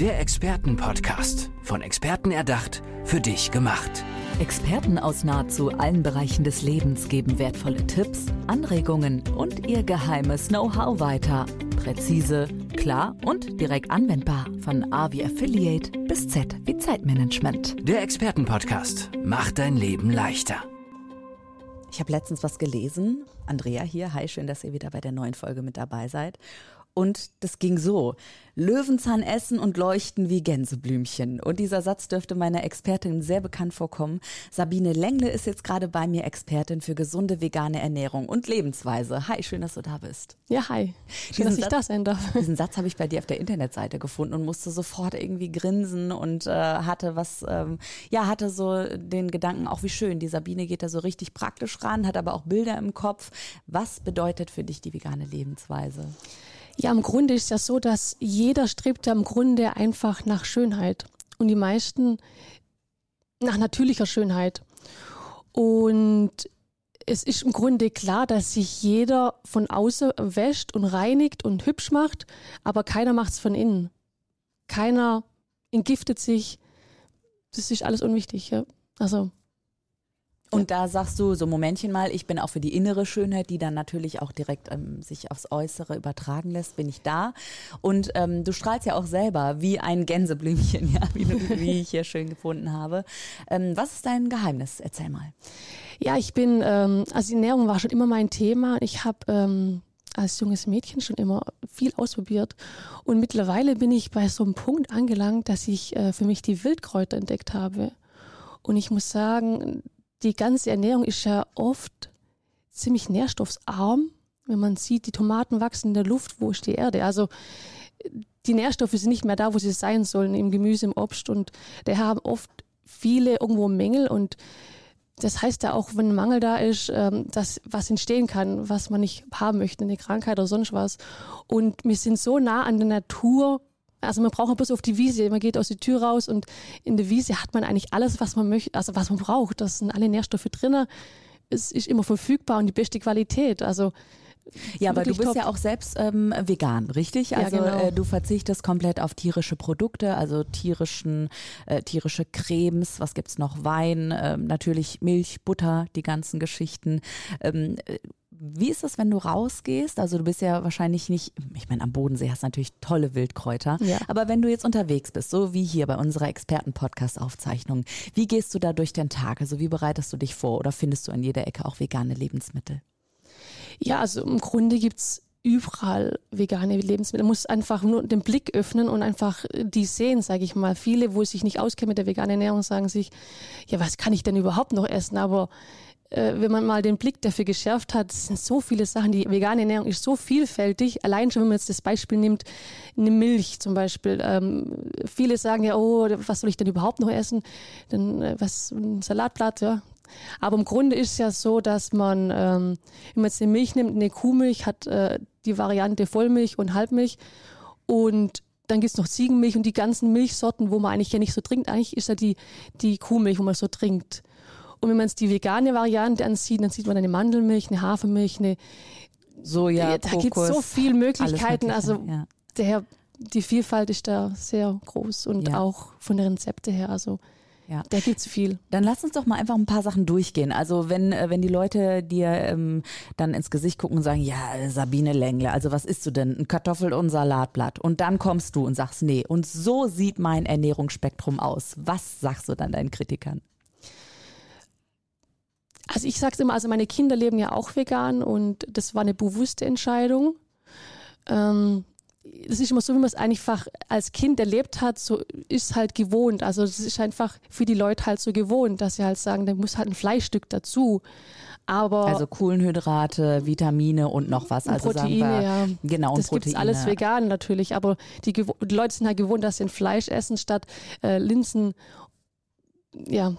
Der Expertenpodcast. Von Experten erdacht, für dich gemacht. Experten aus nahezu allen Bereichen des Lebens geben wertvolle Tipps, Anregungen und ihr geheimes Know-how weiter. Präzise, klar und direkt anwendbar. Von A wie Affiliate bis Z wie Zeitmanagement. Der Expertenpodcast macht dein Leben leichter. Ich habe letztens was gelesen. Andrea hier, hi, schön, dass ihr wieder bei der neuen Folge mit dabei seid. Und das ging so. Löwenzahn essen und leuchten wie Gänseblümchen. Und dieser Satz dürfte meiner Expertin sehr bekannt vorkommen. Sabine Lengle ist jetzt gerade bei mir Expertin für gesunde vegane Ernährung und Lebensweise. Hi, schön, dass du da bist. Ja, hi. Schön, dass ich Satz, da sein darf. Diesen Satz habe ich bei dir auf der Internetseite gefunden und musste sofort irgendwie grinsen und äh, hatte was, ähm, ja, hatte so den Gedanken, auch wie schön. Die Sabine geht da so richtig praktisch ran, hat aber auch Bilder im Kopf. Was bedeutet für dich die vegane Lebensweise? Ja, im Grunde ist ja so, dass jeder strebt ja im Grunde einfach nach Schönheit. Und die meisten nach natürlicher Schönheit. Und es ist im Grunde klar, dass sich jeder von außen wäscht und reinigt und hübsch macht, aber keiner macht es von innen. Keiner entgiftet sich. Das ist alles unwichtig. Ja. Also und da sagst du so Momentchen mal, ich bin auch für die innere Schönheit, die dann natürlich auch direkt ähm, sich aufs Äußere übertragen lässt, bin ich da. Und ähm, du strahlst ja auch selber wie ein Gänseblümchen, ja, wie, wie ich hier schön gefunden habe. Ähm, was ist dein Geheimnis? Erzähl mal. Ja, ich bin, ähm, also die Ernährung war schon immer mein Thema. Ich habe ähm, als junges Mädchen schon immer viel ausprobiert. Und mittlerweile bin ich bei so einem Punkt angelangt, dass ich äh, für mich die Wildkräuter entdeckt habe. Und ich muss sagen, die ganze Ernährung ist ja oft ziemlich nährstoffarm. Wenn man sieht, die Tomaten wachsen in der Luft, wo ist die Erde? Also die Nährstoffe sind nicht mehr da, wo sie sein sollen, im Gemüse, im Obst. Und daher haben oft viele irgendwo Mängel. Und das heißt ja auch, wenn ein Mangel da ist, ähm, dass was entstehen kann, was man nicht haben möchte, eine Krankheit oder sonst was. Und wir sind so nah an der Natur also man braucht bloß auf die Wiese, man geht aus der Tür raus und in der Wiese hat man eigentlich alles, was man möchte, also was man braucht. Das sind alle Nährstoffe drin. Es ist immer verfügbar und die beste Qualität. Also ja, aber du bist top. ja auch selbst ähm, vegan, richtig? Also ja, genau. äh, du verzichtest komplett auf tierische Produkte, also tierischen, äh, tierische Cremes, was gibt's noch? Wein, äh, natürlich Milch, Butter, die ganzen Geschichten. Ähm, wie ist das, wenn du rausgehst? Also du bist ja wahrscheinlich nicht, ich meine, am Bodensee hast du natürlich tolle Wildkräuter, ja. aber wenn du jetzt unterwegs bist, so wie hier bei unserer Experten-Podcast-Aufzeichnung, wie gehst du da durch den Tag? Also wie bereitest du dich vor oder findest du in jeder Ecke auch vegane Lebensmittel? Ja, also im Grunde gibt's überall vegane Lebensmittel. Man muss einfach nur den Blick öffnen und einfach die sehen, sage ich mal. Viele, wo sich nicht auskennen mit der veganen Ernährung, sagen sich, ja, was kann ich denn überhaupt noch essen? Aber äh, wenn man mal den Blick dafür geschärft hat, es sind so viele Sachen, die vegane Ernährung ist so vielfältig. Allein schon, wenn man jetzt das Beispiel nimmt, eine Milch zum Beispiel. Ähm, viele sagen ja, oh, was soll ich denn überhaupt noch essen? Dann äh, was, ein Salatblatt, ja. Aber im Grunde ist es ja so, dass man, ähm, wenn man jetzt eine Milch nimmt, eine Kuhmilch hat äh, die Variante Vollmilch und Halbmilch und dann gibt es noch Ziegenmilch und die ganzen Milchsorten, wo man eigentlich ja nicht so trinkt. Eigentlich ist ja die, die Kuhmilch, wo man so trinkt. Und wenn man es die vegane Variante ansieht, dann sieht man eine Mandelmilch, eine Hafermilch, eine Soja, Da gibt es so viele Möglichkeiten. Also ja. der, die Vielfalt ist da sehr groß und ja. auch von den Rezepte her. Also ja. Da gibt's viel. Dann lass uns doch mal einfach ein paar Sachen durchgehen. Also wenn, äh, wenn die Leute dir ähm, dann ins Gesicht gucken und sagen, ja, Sabine Lengle, also was isst du denn? Ein Kartoffel und ein Salatblatt. Und dann kommst du und sagst, nee, und so sieht mein Ernährungsspektrum aus. Was sagst du dann deinen Kritikern? Also ich sage es immer, also meine Kinder leben ja auch vegan und das war eine bewusste Entscheidung. Ähm, das ist immer so, wie man es einfach als Kind erlebt hat, so ist halt gewohnt. Also das ist einfach für die Leute halt so gewohnt, dass sie halt sagen, da muss halt ein Fleischstück dazu. Aber also Kohlenhydrate, Vitamine und noch was. Also Proteine, wir, ja. Genau, das gibt alles vegan natürlich. Aber die, die, Leute sind halt gewohnt, dass sie ein Fleisch essen statt äh, Linsen. Ja,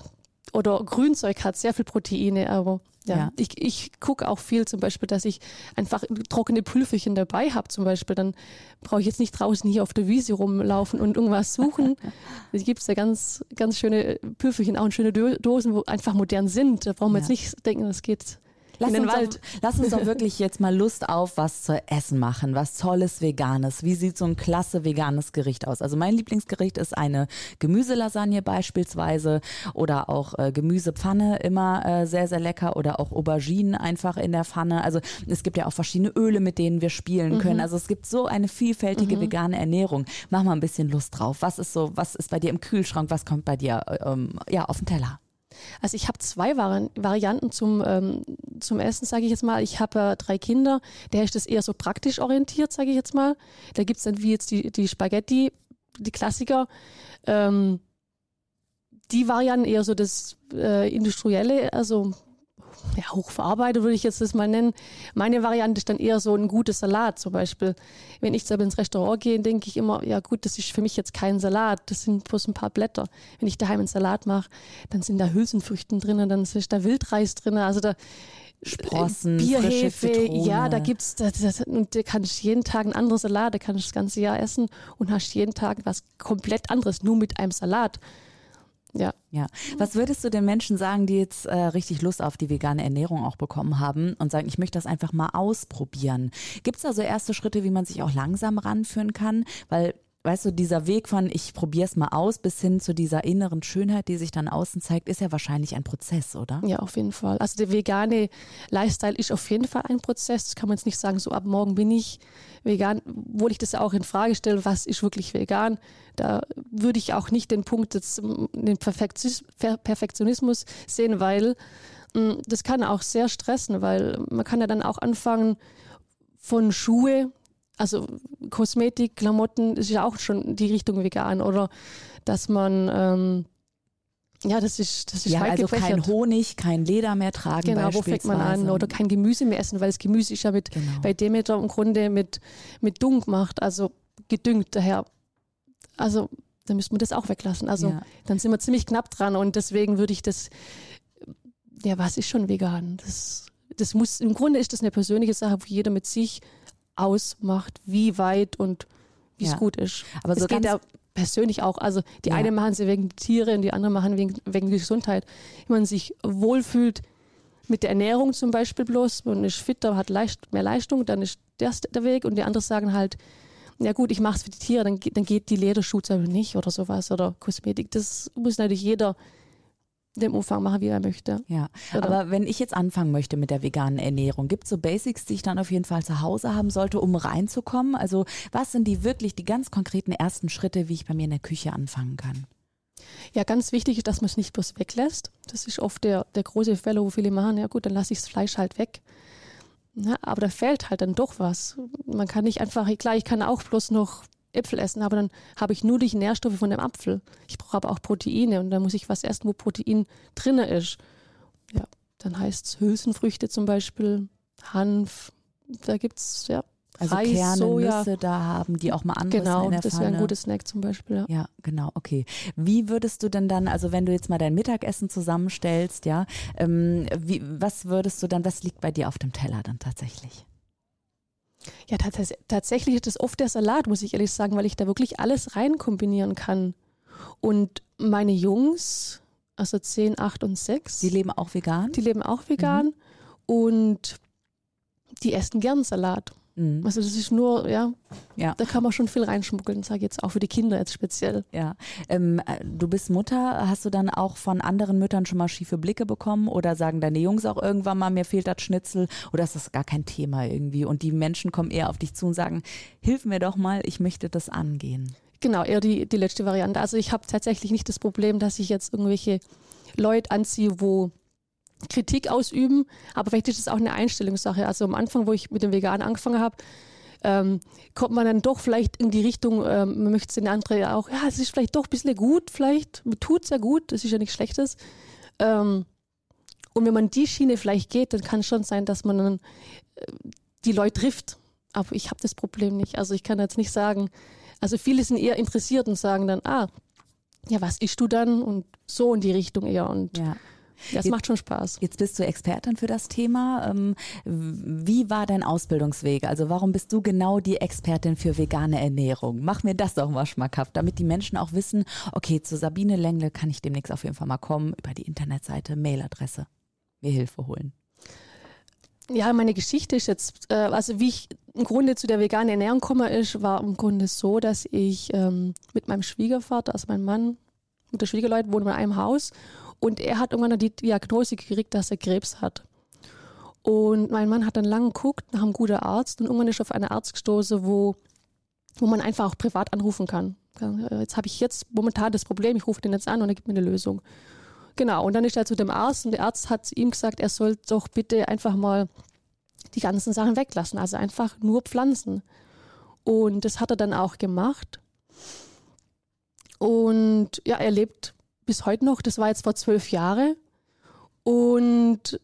oder Grünzeug hat sehr viel Proteine, aber ja, ja. ich, ich gucke auch viel zum Beispiel, dass ich einfach trockene Pülferchen dabei habe zum Beispiel. Dann brauche ich jetzt nicht draußen hier auf der Wiese rumlaufen und irgendwas suchen. Es gibt ja ganz, ganz schöne Pülferchen, auch schöne Dosen, wo einfach modern sind. Da brauchen wir ja. jetzt nicht denken, das geht lass den Wald. Doch, lass uns doch wirklich jetzt mal Lust auf was zu essen machen, was tolles Veganes. Wie sieht so ein klasse veganes Gericht aus? Also mein Lieblingsgericht ist eine Gemüselasagne beispielsweise oder auch äh, Gemüsepfanne, immer äh, sehr, sehr lecker oder auch Auberginen einfach in der Pfanne. Also es gibt ja auch verschiedene Öle, mit denen wir spielen können. Mhm. Also es gibt so eine vielfältige mhm. vegane Ernährung. Mach mal ein bisschen Lust drauf. Was ist so, was ist bei dir im Kühlschrank? Was kommt bei dir ähm, ja, auf den Teller? Also ich habe zwei Vari Varianten zum, ähm, zum Essen, sage ich jetzt mal. Ich habe äh, drei Kinder, der ist das eher so praktisch orientiert, sage ich jetzt mal. Da gibt es dann wie jetzt die, die Spaghetti, die Klassiker. Ähm, die Varianten eher so das äh, Industrielle, also ja, hochverarbeitet würde ich jetzt das mal nennen. Meine Variante ist dann eher so ein gutes Salat zum Beispiel. Wenn ich selber ins Restaurant gehe, denke ich immer, ja gut, das ist für mich jetzt kein Salat, das sind bloß ein paar Blätter. Wenn ich daheim einen Salat mache, dann sind da Hülsenfrüchten drin, dann ist da Wildreis drin, also da Sprossen, Bierhefe, ja, da gibt's, das, das, und da kannst jeden Tag ein anderes Salat, da kannst du das ganze Jahr essen und hast jeden Tag was komplett anderes, nur mit einem Salat. Ja. Ja. Was würdest du den Menschen sagen, die jetzt äh, richtig Lust auf die vegane Ernährung auch bekommen haben und sagen, ich möchte das einfach mal ausprobieren? Gibt es da so erste Schritte, wie man sich auch langsam ranführen kann? Weil weißt du, dieser Weg von ich probiere es mal aus bis hin zu dieser inneren Schönheit, die sich dann außen zeigt, ist ja wahrscheinlich ein Prozess, oder? Ja, auf jeden Fall. Also der vegane Lifestyle ist auf jeden Fall ein Prozess. Das kann man jetzt nicht sagen, so ab morgen bin ich vegan, obwohl ich das auch in Frage stelle, was ist wirklich vegan. Da würde ich auch nicht den Punkt, des, den Perfektionismus sehen, weil mm, das kann auch sehr stressen, weil man kann ja dann auch anfangen von Schuhe also Kosmetik, Klamotten ist ja auch schon die Richtung vegan oder dass man ähm, ja, das ist, das ist ja, also gefächert. kein Honig, kein Leder mehr tragen. Genau, wo fängt man an? Oder kein Gemüse mehr essen, weil das Gemüse ist ja mit, genau. bei Demeter im Grunde mit, mit Dung gemacht, also gedüngt. Daher, also da müsste man das auch weglassen. Also ja. dann sind wir ziemlich knapp dran und deswegen würde ich das, ja, was ist schon vegan? Das, das muss, im Grunde ist das eine persönliche Sache, wo jeder mit sich ausmacht, wie weit und wie es gut ist. Aber so es geht ja persönlich auch. Also die ja. eine machen sie wegen Tiere und die andere machen wegen, wegen Gesundheit. Wenn man sich wohlfühlt mit der Ernährung zum Beispiel bloß, man ist fitter, hat leicht, mehr Leistung, dann ist das der Weg und die anderen sagen halt, ja gut, ich mache es für die Tiere, dann, dann geht die Lederschuhe nicht oder sowas oder Kosmetik. Das muss natürlich jeder dem Umfang machen, wie er möchte. Ja, Oder? aber wenn ich jetzt anfangen möchte mit der veganen Ernährung, gibt es so Basics, die ich dann auf jeden Fall zu Hause haben sollte, um reinzukommen? Also was sind die wirklich die ganz konkreten ersten Schritte, wie ich bei mir in der Küche anfangen kann? Ja, ganz wichtig ist, dass man es nicht bloß weglässt. Das ist oft der, der große Fehler, wo viele machen, ja gut, dann lasse ich das Fleisch halt weg. Ja, aber da fehlt halt dann doch was. Man kann nicht einfach, klar, ich kann auch bloß noch Äpfel essen, aber dann habe ich nur die Nährstoffe von dem Apfel. Ich brauche aber auch Proteine und dann muss ich was essen, wo Protein drin ist. Ja, dann heißt es Hülsenfrüchte zum Beispiel, Hanf, da gibt es ja also Reis, Kerne, Soja. Nüsse da haben, die auch mal anderes genau, in der das wäre ein gutes Snack zum Beispiel. Ja. ja, genau, okay. Wie würdest du denn dann, also wenn du jetzt mal dein Mittagessen zusammenstellst, ja, ähm, wie, was würdest du dann, was liegt bei dir auf dem Teller dann tatsächlich? Ja, tats tatsächlich ist das oft der Salat, muss ich ehrlich sagen, weil ich da wirklich alles rein kombinieren kann. Und meine Jungs, also 10, 8 und 6. Die leben auch vegan? Die leben auch vegan. Mhm. Und die essen gern Salat. Mhm. Also das ist nur, ja, ja, da kann man schon viel reinschmuggeln, sage ich jetzt auch für die Kinder jetzt speziell. Ja, ähm, äh, du bist Mutter, hast du dann auch von anderen Müttern schon mal schiefe Blicke bekommen oder sagen deine Jungs auch irgendwann mal, mir fehlt das Schnitzel oder ist das gar kein Thema irgendwie und die Menschen kommen eher auf dich zu und sagen, hilf mir doch mal, ich möchte das angehen. Genau, eher die, die letzte Variante. Also ich habe tatsächlich nicht das Problem, dass ich jetzt irgendwelche Leute anziehe, wo Kritik ausüben, aber vielleicht ist es auch eine Einstellungssache. Also am Anfang, wo ich mit dem Vegan angefangen habe, ähm, kommt man dann doch vielleicht in die Richtung, ähm, man möchte es den anderen auch, ja, es ist vielleicht doch ein bisschen gut, vielleicht, tut es ja gut, das ist ja nichts Schlechtes. Ähm, und wenn man die Schiene vielleicht geht, dann kann es schon sein, dass man dann äh, die Leute trifft. Aber ich habe das Problem nicht. Also ich kann jetzt nicht sagen, also viele sind eher interessiert und sagen dann, ah, ja, was isst du dann? Und so in die Richtung eher. Und ja. Das jetzt, macht schon Spaß. Jetzt bist du Expertin für das Thema. Ähm, wie war dein Ausbildungsweg? Also warum bist du genau die Expertin für vegane Ernährung? Mach mir das doch mal schmackhaft, damit die Menschen auch wissen, okay, zu Sabine Lengle kann ich demnächst auf jeden Fall mal kommen, über die Internetseite, Mailadresse, mir Hilfe holen. Ja, meine Geschichte ist jetzt, äh, also wie ich im Grunde zu der veganen Ernährung komme, ist, war im Grunde so, dass ich ähm, mit meinem Schwiegervater, also mein Mann, mit der Schwiegerleute wohnen wir in einem Haus und er hat irgendwann die Diagnose gekriegt, dass er Krebs hat. Und mein Mann hat dann lange geguckt nach einem guten Arzt und irgendwann ist er auf einen Arzt gestoßen, wo, wo man einfach auch privat anrufen kann. Jetzt habe ich jetzt momentan das Problem, ich rufe den jetzt an und er gibt mir eine Lösung. Genau, und dann ist er zu dem Arzt und der Arzt hat ihm gesagt, er soll doch bitte einfach mal die ganzen Sachen weglassen, also einfach nur Pflanzen. Und das hat er dann auch gemacht. Und ja, er lebt bis heute noch, das war jetzt vor zwölf Jahren. Und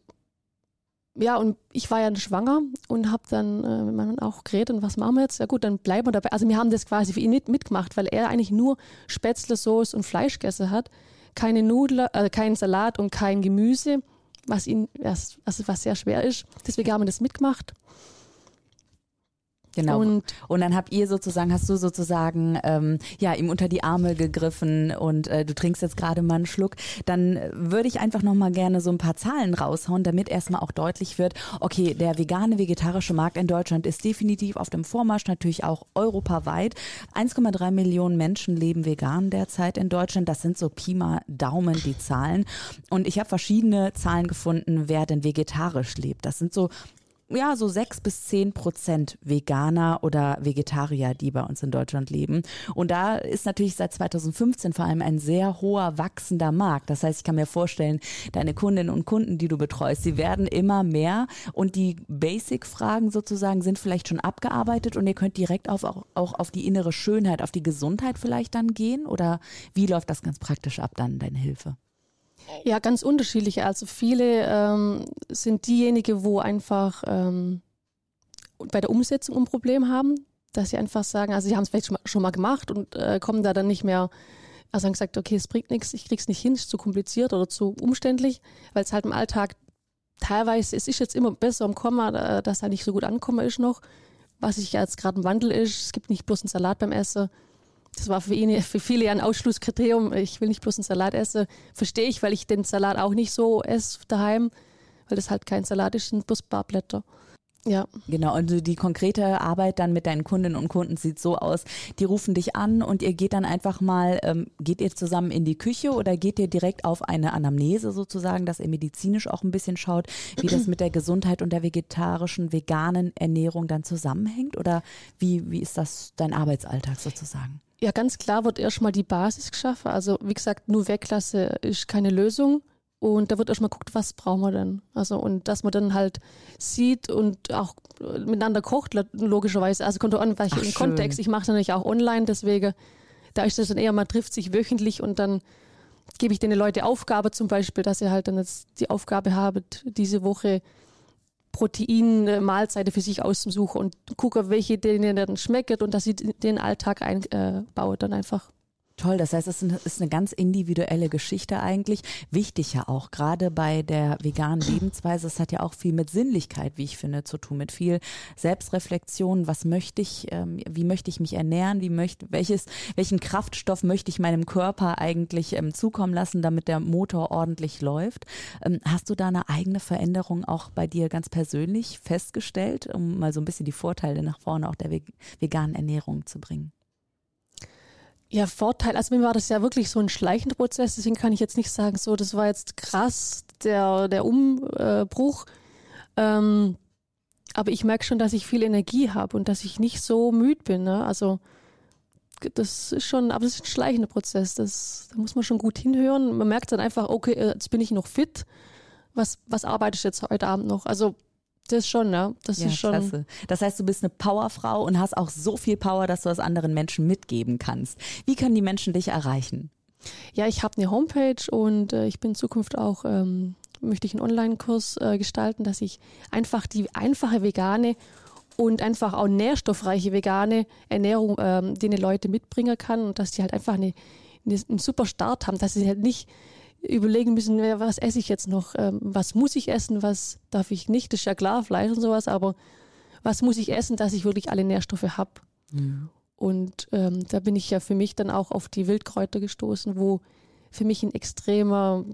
ja, und ich war ja schwanger und habe dann äh, mit meinem Mann auch geredet, und was machen wir jetzt? Ja gut, dann bleiben wir dabei. Also wir haben das quasi für ihn mit, mitgemacht, weil er eigentlich nur Spätzle, Soße und Fleisch gegessen hat keine Nudeln, äh, kein Salat und kein Gemüse, was ihn, was, was sehr schwer ist. Deswegen haben wir das mitgemacht. Genau. Und, und dann habt ihr sozusagen, hast du sozusagen ähm, ja ihm unter die Arme gegriffen und äh, du trinkst jetzt gerade mal einen Schluck. Dann würde ich einfach noch mal gerne so ein paar Zahlen raushauen, damit erstmal auch deutlich wird, okay, der vegane vegetarische Markt in Deutschland ist definitiv auf dem Vormarsch, natürlich auch europaweit. 1,3 Millionen Menschen leben vegan derzeit in Deutschland. Das sind so Pi mal Daumen die Zahlen. Und ich habe verschiedene Zahlen gefunden, wer denn vegetarisch lebt. Das sind so ja, so sechs bis zehn Prozent Veganer oder Vegetarier, die bei uns in Deutschland leben. Und da ist natürlich seit 2015 vor allem ein sehr hoher wachsender Markt. Das heißt, ich kann mir vorstellen, deine Kundinnen und Kunden, die du betreust, sie werden immer mehr und die Basic-Fragen sozusagen sind vielleicht schon abgearbeitet und ihr könnt direkt auf, auch, auch auf die innere Schönheit, auf die Gesundheit vielleicht dann gehen? Oder wie läuft das ganz praktisch ab dann, deine Hilfe? Ja, ganz unterschiedliche. Also viele ähm, sind diejenigen, wo einfach ähm, bei der Umsetzung ein Problem haben, dass sie einfach sagen, also sie haben es vielleicht schon mal, schon mal gemacht und äh, kommen da dann nicht mehr, also haben gesagt, okay, es bringt nichts, ich krieg's nicht hin, es ist zu kompliziert oder zu umständlich, weil es halt im Alltag teilweise, es ist jetzt immer besser im Komma, dass er nicht so gut ankommen ist noch. Was ich jetzt gerade im Wandel ist, es gibt nicht bloß einen Salat beim Essen, das war für ihn, für viele ein Ausschlusskriterium. Ich will nicht bloß einen Salat essen. Verstehe ich, weil ich den Salat auch nicht so esse daheim, weil das halt kein Salat ist, sind bloß Barblätter. Ja. Genau, und die konkrete Arbeit dann mit deinen Kundinnen und Kunden sieht so aus, die rufen dich an und ihr geht dann einfach mal, ähm, geht ihr zusammen in die Küche oder geht ihr direkt auf eine Anamnese sozusagen, dass ihr medizinisch auch ein bisschen schaut, wie das mit der Gesundheit und der vegetarischen, veganen Ernährung dann zusammenhängt? Oder wie, wie ist das dein Arbeitsalltag sozusagen? Ja, ganz klar wird erstmal die Basis geschaffen. Also wie gesagt, nur Weglasse ist keine Lösung. Und da wird erstmal geguckt, was brauchen wir denn? Also, und dass man dann halt sieht und auch miteinander kocht, logischerweise. Also kommt an, welchen Ach, Kontext. Ich mache natürlich auch online, deswegen, da ist das dann eher, man trifft sich wöchentlich und dann gebe ich den Leuten Aufgabe zum Beispiel, dass ihr halt dann jetzt die Aufgabe habt, diese Woche Protein-Mahlzeiten für sich auszusuchen und gucke, welche denen dann schmeckt und dass sie den Alltag einbaut dann einfach. Toll, das heißt, es ist eine ganz individuelle Geschichte eigentlich. Wichtig ja auch, gerade bei der veganen Lebensweise. Es hat ja auch viel mit Sinnlichkeit, wie ich finde, zu tun, mit viel Selbstreflexion. Was möchte ich, ähm, wie möchte ich mich ernähren? Wie möchte, welches, welchen Kraftstoff möchte ich meinem Körper eigentlich ähm, zukommen lassen, damit der Motor ordentlich läuft? Ähm, hast du da eine eigene Veränderung auch bei dir ganz persönlich festgestellt, um mal so ein bisschen die Vorteile nach vorne auch der veganen Ernährung zu bringen? Ja, Vorteil, also mir war das ja wirklich so ein schleichender Prozess, deswegen kann ich jetzt nicht sagen, so, das war jetzt krass, der, der Umbruch. Ähm, aber ich merke schon, dass ich viel Energie habe und dass ich nicht so müde bin. Ne? Also das ist schon, aber das ist ein schleichender Prozess. Das, da muss man schon gut hinhören. Man merkt dann einfach, okay, äh, jetzt bin ich noch fit. Was, was arbeite ich jetzt heute Abend noch? Also das schon, ne? Das ja, ist schon. Klasse. Das heißt, du bist eine Powerfrau und hast auch so viel Power, dass du das anderen Menschen mitgeben kannst. Wie können die Menschen dich erreichen? Ja, ich habe eine Homepage und äh, ich bin in Zukunft auch, ähm, möchte ich einen Online-Kurs äh, gestalten, dass ich einfach die einfache vegane und einfach auch nährstoffreiche vegane Ernährung ähm, den Leute mitbringen kann und dass die halt einfach eine, eine, einen super Start haben, dass sie halt nicht überlegen müssen, was esse ich jetzt noch, ähm, was muss ich essen, was darf ich nicht, das ist ja klar, Fleisch und sowas, aber was muss ich essen, dass ich wirklich alle Nährstoffe habe. Mhm. Und ähm, da bin ich ja für mich dann auch auf die Wildkräuter gestoßen, wo für mich ein extremer,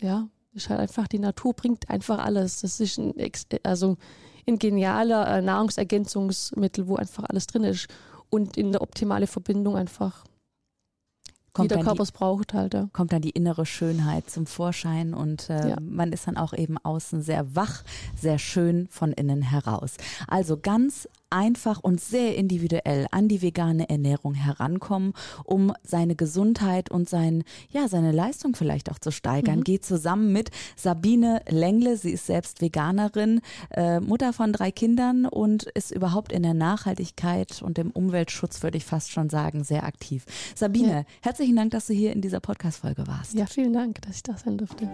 ja, Das ist halt einfach, die Natur bringt einfach alles. Das ist ein, also ein genialer äh, Nahrungsergänzungsmittel, wo einfach alles drin ist. Und in der optimale Verbindung einfach kommt wie der Körper es braucht halt. Ja. Kommt dann die innere Schönheit zum Vorschein und äh, ja. man ist dann auch eben außen sehr wach, sehr schön von innen heraus. Also ganz einfach und sehr individuell an die vegane Ernährung herankommen, um seine Gesundheit und sein, ja, seine Leistung vielleicht auch zu steigern. Mhm. Geht zusammen mit Sabine Lengle. Sie ist selbst Veganerin, äh, Mutter von drei Kindern und ist überhaupt in der Nachhaltigkeit und dem Umweltschutz, würde ich fast schon sagen, sehr aktiv. Sabine, ja. herzlichen Dank, dass du hier in dieser Podcast-Folge warst. Ja, vielen Dank, dass ich da sein durfte.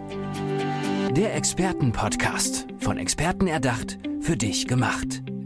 Der Expertenpodcast. Von Experten erdacht, für dich gemacht.